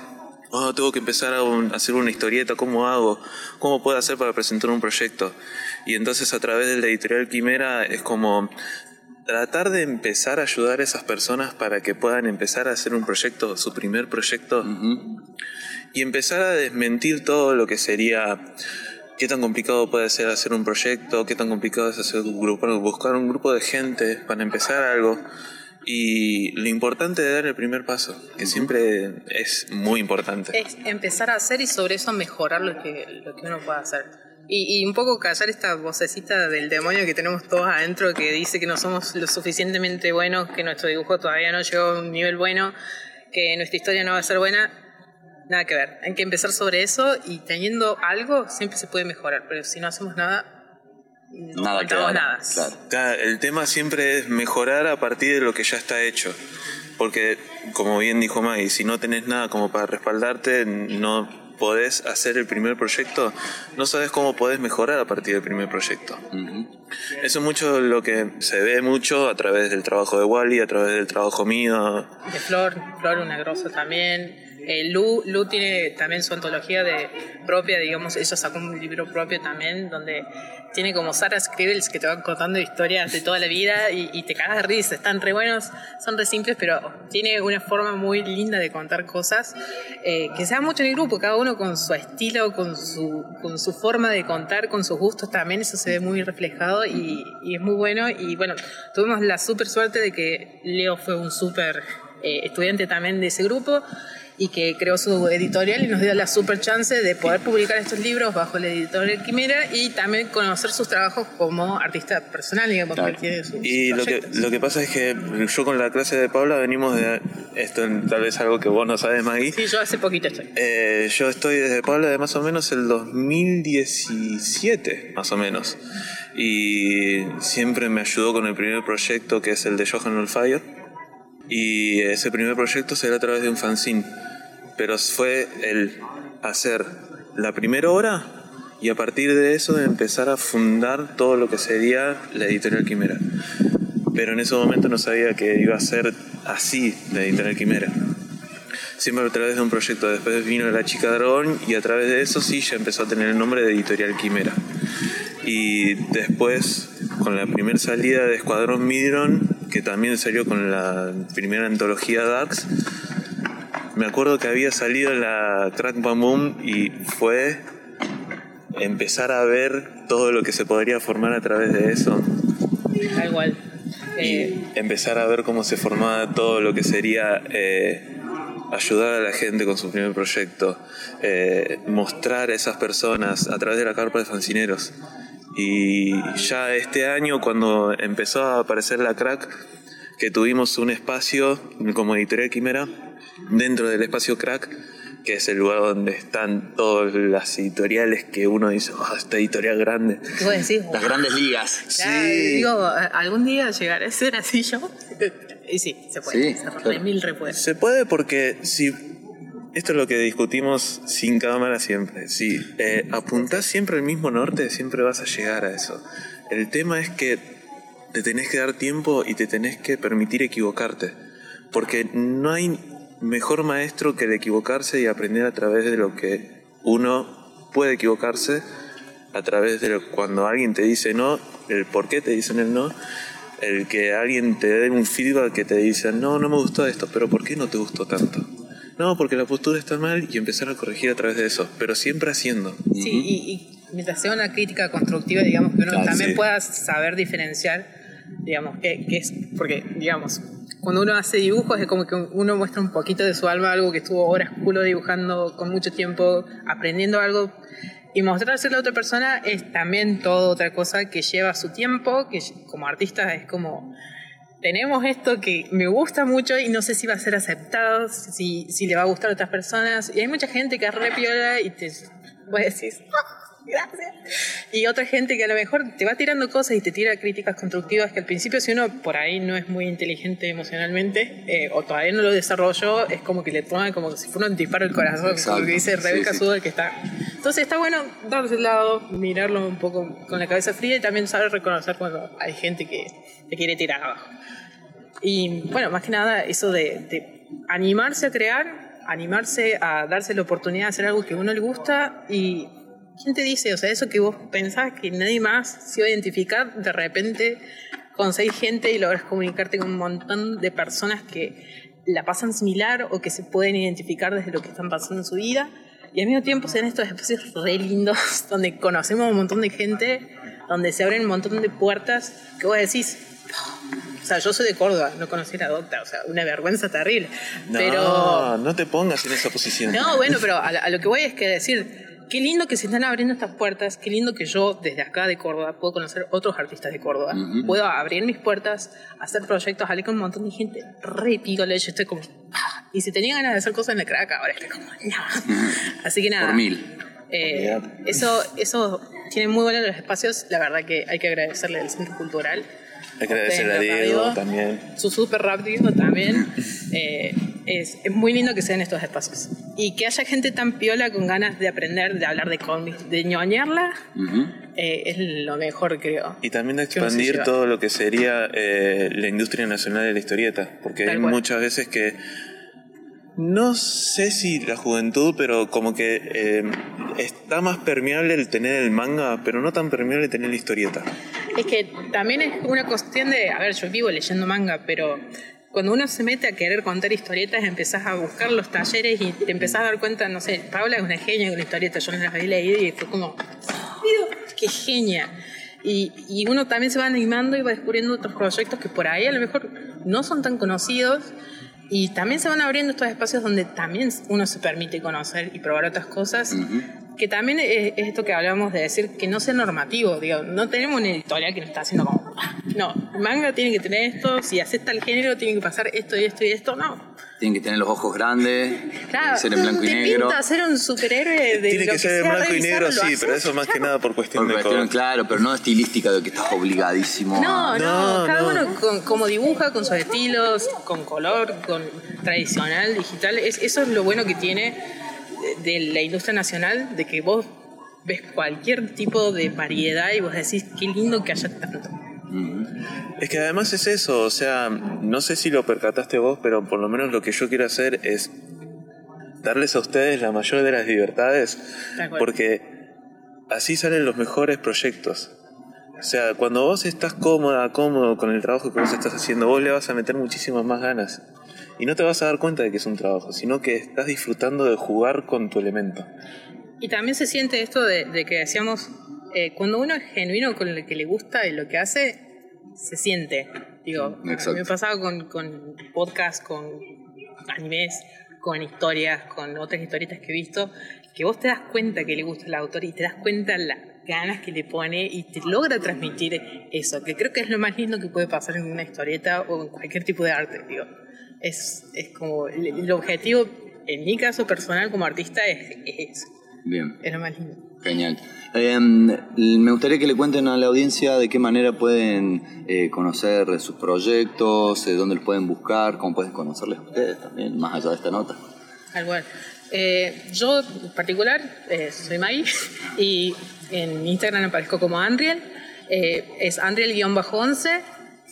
oh, tengo que empezar a, un- a hacer una historieta, ¿cómo hago? ¿Cómo puedo hacer para presentar un proyecto? Y entonces a través de la editorial Quimera es como tratar de empezar a ayudar a esas personas para que puedan empezar a hacer un proyecto, su primer proyecto, y empezar a desmentir todo lo que sería qué tan complicado puede ser hacer un proyecto, qué tan complicado es hacer un grupo, buscar un grupo de gente para empezar algo. Y lo importante de dar el primer paso, que siempre es muy importante. es empezar a hacer y sobre eso mejorar lo que, lo que uno puede hacer. Y, y un poco callar esta vocecita del demonio que tenemos todos adentro que dice que no somos lo suficientemente buenos, que nuestro dibujo todavía no llegó a un nivel bueno, que nuestra historia no va a ser buena. Nada que ver. Hay que empezar sobre eso y teniendo algo siempre se puede mejorar, pero si no hacemos nada, no Nada que nada. claro. El tema siempre es mejorar a partir de lo que ya está hecho. Porque, como bien dijo Maggie, si no tenés nada como para respaldarte, no podés hacer el primer proyecto, no sabes cómo podés mejorar a partir del primer proyecto. Eso es mucho lo que se ve mucho a través del trabajo de Wally, a través del trabajo mío. de Flor, Flor una grosa también. Eh, Lu, tiene también su antología de propia, digamos, ella sacó un libro propio también, donde tiene como Sarah Scribbles que te van contando historias de toda la vida y, y te cagas de risa, están re buenos, son re simples, pero tiene una forma muy linda de contar cosas eh, que se da mucho en el grupo, cada uno con su estilo, con su, con su forma de contar, con sus gustos también, eso se ve muy reflejado y, es muy bueno. Y bueno, tuvimos la súper suerte de que Leo fue un súper eh, estudiante también de ese grupo y que creó su editorial y nos dio la super chance de poder publicar estos libros bajo la editorial Quimera y también conocer sus trabajos como artista personal, digamos, que tiene sus Y lo que, lo que pasa es que yo con la clase de Paula venimos de... Esto es tal vez algo que vos no sabes, Maggie. Sí, yo hace poquito estoy. Eh, yo estoy desde Paula de más o menos el 2017, más o menos. Y siempre me ayudó con el primer proyecto que es el de Johan Olfire. Y ese primer proyecto será a través de un fanzine. Pero fue el hacer la primera hora y a partir de eso empezar a fundar todo lo que sería la editorial Quimera. Pero en ese momento no sabía que iba a ser así la editorial Quimera siempre a través de un proyecto. Después vino La Chica Dragón y a través de eso sí ya empezó a tener el nombre de Editorial Quimera. Y después, con la primera salida de Escuadrón Midron, que también salió con la primera antología Darks, me acuerdo que había salido la Crack Bam Boom y fue empezar a ver todo lo que se podría formar a través de eso. Da igual. Eh, empezar a ver cómo se formaba todo lo que sería eh, ayudar a la gente con su primer proyecto, eh, mostrar a esas personas a través de la carpa de fancineros. Y ya este año, cuando empezó a aparecer la crack, que tuvimos un espacio como editorial Quimera, dentro del espacio crack, que es el lugar donde están todas las editoriales que uno dice, "Oh, esta editorial grande. ¿Qué decís? Las grandes ligas. Ya, Digo, algún día llegaré a ser así yo. *laughs* Y sí, se puede. Sí, se claro. mil. Se puede porque si esto es lo que discutimos sin cámara siempre. Si eh, apuntás siempre al mismo norte, siempre vas a llegar a eso. El tema es que te tenés que dar tiempo y te tenés que permitir equivocarte. Porque no hay mejor maestro que el equivocarse y aprender a través de lo que uno puede equivocarse, a través de lo- cuando alguien te dice no, el por qué te dicen el no, el que alguien te dé un feedback que te dice, no, no me gustó esto, pero ¿por qué no te gustó tanto? No, porque la postura está mal y empezar a corregir a través de eso, pero siempre haciendo. Sí, y, y mientras sea una crítica constructiva, digamos, que uno también sí. pueda saber diferenciar, digamos, qué, qué es, porque, digamos, cuando uno hace dibujos es como que uno muestra un poquito de su alma, algo que estuvo horas culo dibujando con mucho tiempo, aprendiendo algo. Y mostrárselo a otra persona es también toda otra cosa que lleva su tiempo, que como artista es como, tenemos esto que me gusta mucho y no sé si va a ser aceptado, si, si le va a gustar a otras personas. Y hay mucha gente que es re piola y te, vos decís, "Ah, gracias. Y otra gente que a lo mejor te va tirando cosas y te tira críticas constructivas que al principio si uno por ahí no es muy inteligente emocionalmente eh, o todavía no lo desarrolló, es como que le toma como si fuera un disparo al corazón, Exacto. como que dice Rebeca Sí, sí. Que está... Entonces está bueno darse el lado, mirarlo un poco con la cabeza fría y también saber reconocer cuando hay gente que te quiere tirar abajo. Y bueno, más que nada eso de, de animarse a crear, animarse a darse la oportunidad de hacer algo que a uno le gusta y ¿quién te dice? O sea, eso que vos pensás que nadie más se iba a identificar, de repente conseguís gente y logras comunicarte con un montón de personas que la pasan similar o que se pueden identificar desde lo que están pasando en su vida. Y al mismo tiempo se dan estos espacios re lindos *laughs* donde conocemos a un montón de gente, donde se abren un montón de puertas que vos decís, o sea, yo soy de Córdoba, no conocí la docta, o sea, una vergüenza terrible. No, Pero no te pongas en esa posición. no, bueno, pero a, a lo que voy es que decir, qué lindo que se están abriendo estas puertas, qué lindo que yo desde acá de Córdoba puedo conocer otros artistas de Córdoba, puedo abrir mis puertas, hacer proyectos, hablar con un montón de gente, re pícola, yo estoy como, ah, y si tenía ganas de hacer cosas en la crack, ahora estoy como, no. Así que nada. Por mil. eh, eso, eso tiene muy buenos los espacios, la verdad que hay que agradecerle al Centro Cultural. Hay que agradecerle a Diego también. su súper rápido también. Eh, es, es muy lindo que sean estos espacios. Y que haya gente tan piola con ganas de aprender, de hablar de cómics, de ñoñarla, Ujú. eh, es lo mejor, creo. Y también de expandir todo lo que sería eh, la industria nacional de la historieta. Porque Tal hay cual. muchas veces que. No sé si la juventud, pero como que eh, está más permeable el tener el manga, pero no tan permeable tener la historieta. Es que también es una cuestión de, a ver, yo vivo leyendo manga, pero cuando uno se mete a querer contar historietas, empezás a buscar los talleres y te empezás a dar cuenta, no sé, Paula es una genia con historietas, yo no las había leído y fue como, "Dios, qué genia. Y uno también se va animando y va descubriendo otros proyectos que por ahí a lo mejor no son tan conocidos y también se van abriendo estos espacios donde también uno se permite conocer y probar otras cosas. Que también es, es esto que hablábamos de decir que no sea normativo. Digo, no tenemos una editorial que nos está haciendo como. "Ah, No, manga tiene que tener esto, si acepta el género tiene que pasar esto y esto y esto. No. Tienen que tener los ojos grandes, Claro, ser en blanco y te negro. pinta ser un superhéroe de Tiene lo que ser en blanco y negro, sí, pero haces, eso más que nada por cuestión Por de cuestión, color. claro, pero no estilística de que estás obligadísimo No, a... no, No, cada no. uno con, como dibuja, con sus estilos, con color, con tradicional, digital. Es, eso es lo bueno que tiene de, la industria nacional, de que vos ves cualquier tipo de variedad y vos decís, qué lindo que haya tanto. Es que además es eso, o sea, no sé si lo percataste vos, pero por lo menos lo que yo quiero hacer es darles a ustedes la mayor de las libertades, porque así salen los mejores proyectos. O sea, cuando vos estás cómoda, cómodo con el trabajo que vos estás haciendo, vos le vas a meter muchísimas más ganas. Y no te vas a dar cuenta de que es un trabajo, sino que estás disfrutando de jugar con tu elemento. Y también se siente esto de, de que decíamos, eh, cuando uno es genuino con lo que le gusta y lo que hace, se siente. Digo, a mí Exacto. me pasaba con, con podcast, con animes, con historias, con otras historietas que he visto, que vos te das cuenta que le gusta el autor y te das cuenta las ganas que le pone y te logra transmitir eso, que creo que es lo más lindo que puede pasar en una historieta o en cualquier tipo de arte, digo. Es, es como, el, objetivo, en mi caso personal como artista, es, es eso, Bien, es lo más lindo. genial. Eh, me gustaría que le cuenten a la audiencia de qué manera pueden eh, conocer sus proyectos, eh, dónde los pueden buscar, cómo pueden conocerles a ustedes también, más allá de esta nota. Tal cual. Eh, yo en particular eh, soy Mai *laughs* y en Instagram aparezco como Andriel. Eh, es Andriel-11.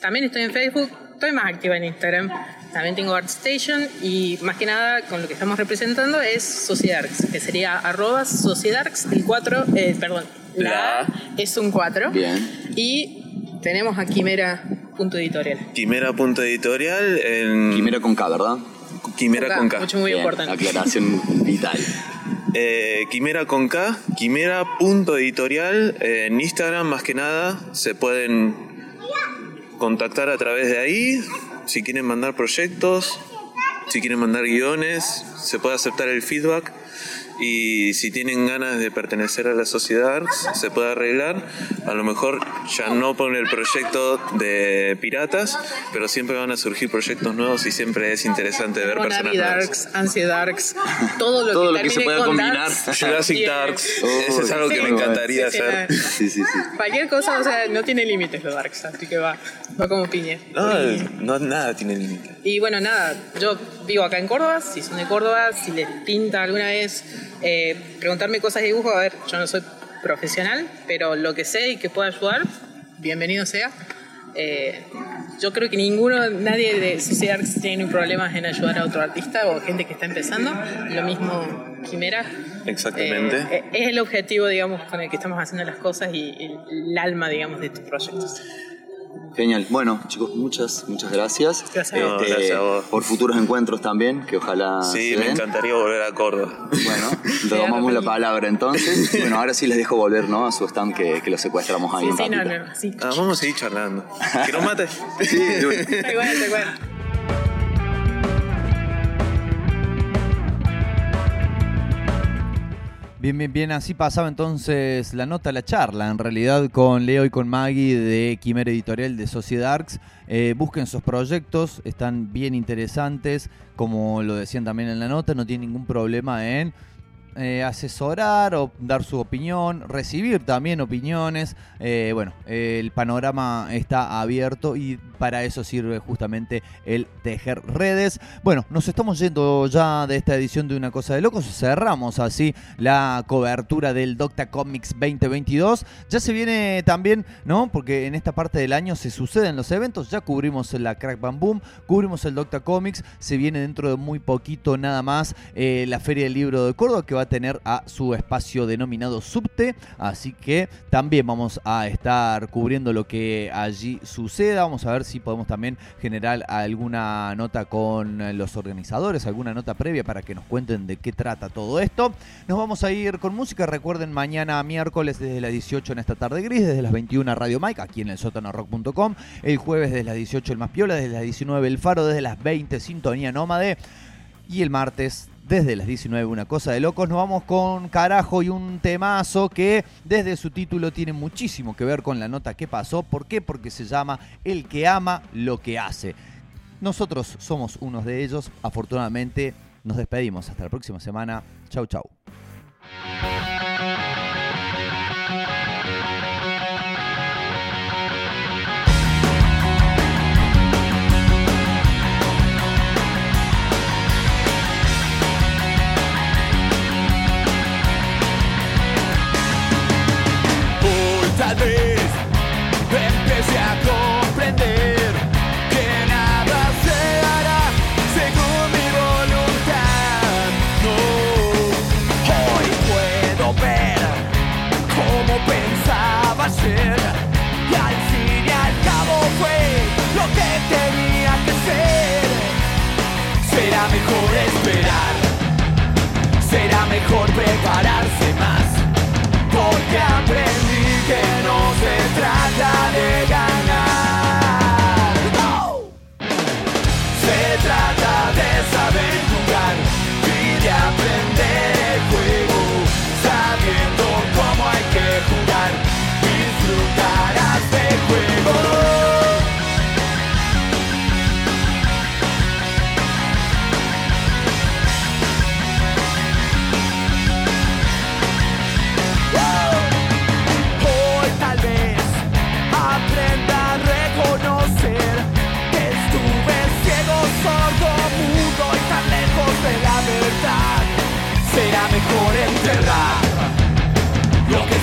También estoy en Facebook. Estoy más activa en Instagram. También tengo ArtStation y más que nada con lo que estamos representando es Sociedarks, que sería arroba Sociedarks, el 4, eh, perdón, la, La. A es un 4. Bien. Y tenemos a Quimera.editorial. Quimera.editorial en Quimera con K, ¿verdad? Quimera con K. Mucho muy Bien, importante. Aclaración *laughs* vital. Eh, Quimera con K, Quimera.editorial en Instagram más que nada, se pueden contactar a través de ahí si quieren mandar proyectos, si quieren mandar guiones, se puede aceptar el feedback y si tienen ganas de pertenecer a la sociedad se puede arreglar a lo mejor ya no por el proyecto de piratas pero siempre van a surgir proyectos nuevos y siempre es interesante ver Bonami personas nuevas Darks, Ansi Darks, todo lo Todo que lo que se pueda con combinar. Darks. *laughs* Jurassic. Darks Oh, ese es algo que sí, me encantaría sí, hacer Sí, sí, sí. Cualquier cosa, o sea, no tiene límites los Darks, así que va, va como piña. no, Y- no nada tiene límite Y bueno, nada, yo vivo acá en Córdoba, si son de Córdoba, si les pinta alguna vez eh, preguntarme cosas de dibujo, a ver, yo no soy profesional, pero lo que sé y que pueda ayudar, bienvenido sea. Eh, yo creo que ninguno, nadie de Sociedad Arts tiene problemas en ayudar a otro artista o gente que está empezando. Lo mismo Quimera. Exactamente. Eh, es el objetivo, digamos, con el que estamos haciendo las cosas y el, el alma, digamos, de estos proyectos. Genial. Bueno, chicos, muchas, muchas gracias. Gracias. Este, No, gracias a vos. Por futuros encuentros también, que ojalá sí se me den. encantaría volver a Córdoba Bueno, *laughs* tomamos la palabra entonces. *laughs* Bueno, ahora sí les dejo volver, ¿no? A su stand que, que lo secuestramos ahí Sí, en sí, no, no, sí. Ah, vamos a seguir charlando *laughs* que nos mate Sí, de una. Bien, bien, bien. Así pasaba entonces la nota, la charla, en realidad, con Leo y con Maggie de Quimera Editorial de Sociedad Arts. Eh, busquen sus proyectos, están bien interesantes. Como lo decían también en la nota, no tienen ningún problema en eh, asesorar o dar su opinión, recibir también opiniones. Eh, bueno, el panorama está abierto y para eso sirve justamente el tejer redes. Bueno, nos estamos yendo ya de esta edición de Una Cosa de Locos. Cerramos así la cobertura del Docta Comics 2022. Ya se viene también, ¿no? Porque en esta parte del año se suceden los eventos. Ya cubrimos la Crack Bam Boom, cubrimos el Docta Comics. Se viene dentro de muy poquito nada más eh, la Feria del Libro de Córdoba que va a tener a su espacio denominado Subte. Así que también vamos a estar cubriendo lo que allí suceda. Vamos a ver si podemos también generar alguna nota con los organizadores, alguna nota previa para que nos cuenten de qué trata todo esto. Nos vamos a ir con música. Recuerden, mañana miércoles desde las 18 en esta tarde gris, desde las 21 Radio Mike, aquí en el sótano-rock.com. El jueves desde las 18 el más piola, desde las 19 el faro, desde las 20 sintonía nómade. Y el martes, desde las 19, una cosa de locos, nos vamos con carajo y un temazo que desde su título tiene muchísimo que ver con la nota que pasó. ¿Por qué? Porque se llama El que ama lo que hace. Nosotros somos unos de ellos. Afortunadamente, nos despedimos. Hasta la próxima semana. Chau, chau.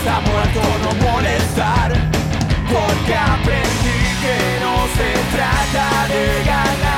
está muerto no molestar, porque aprendí que no se trata de ganar.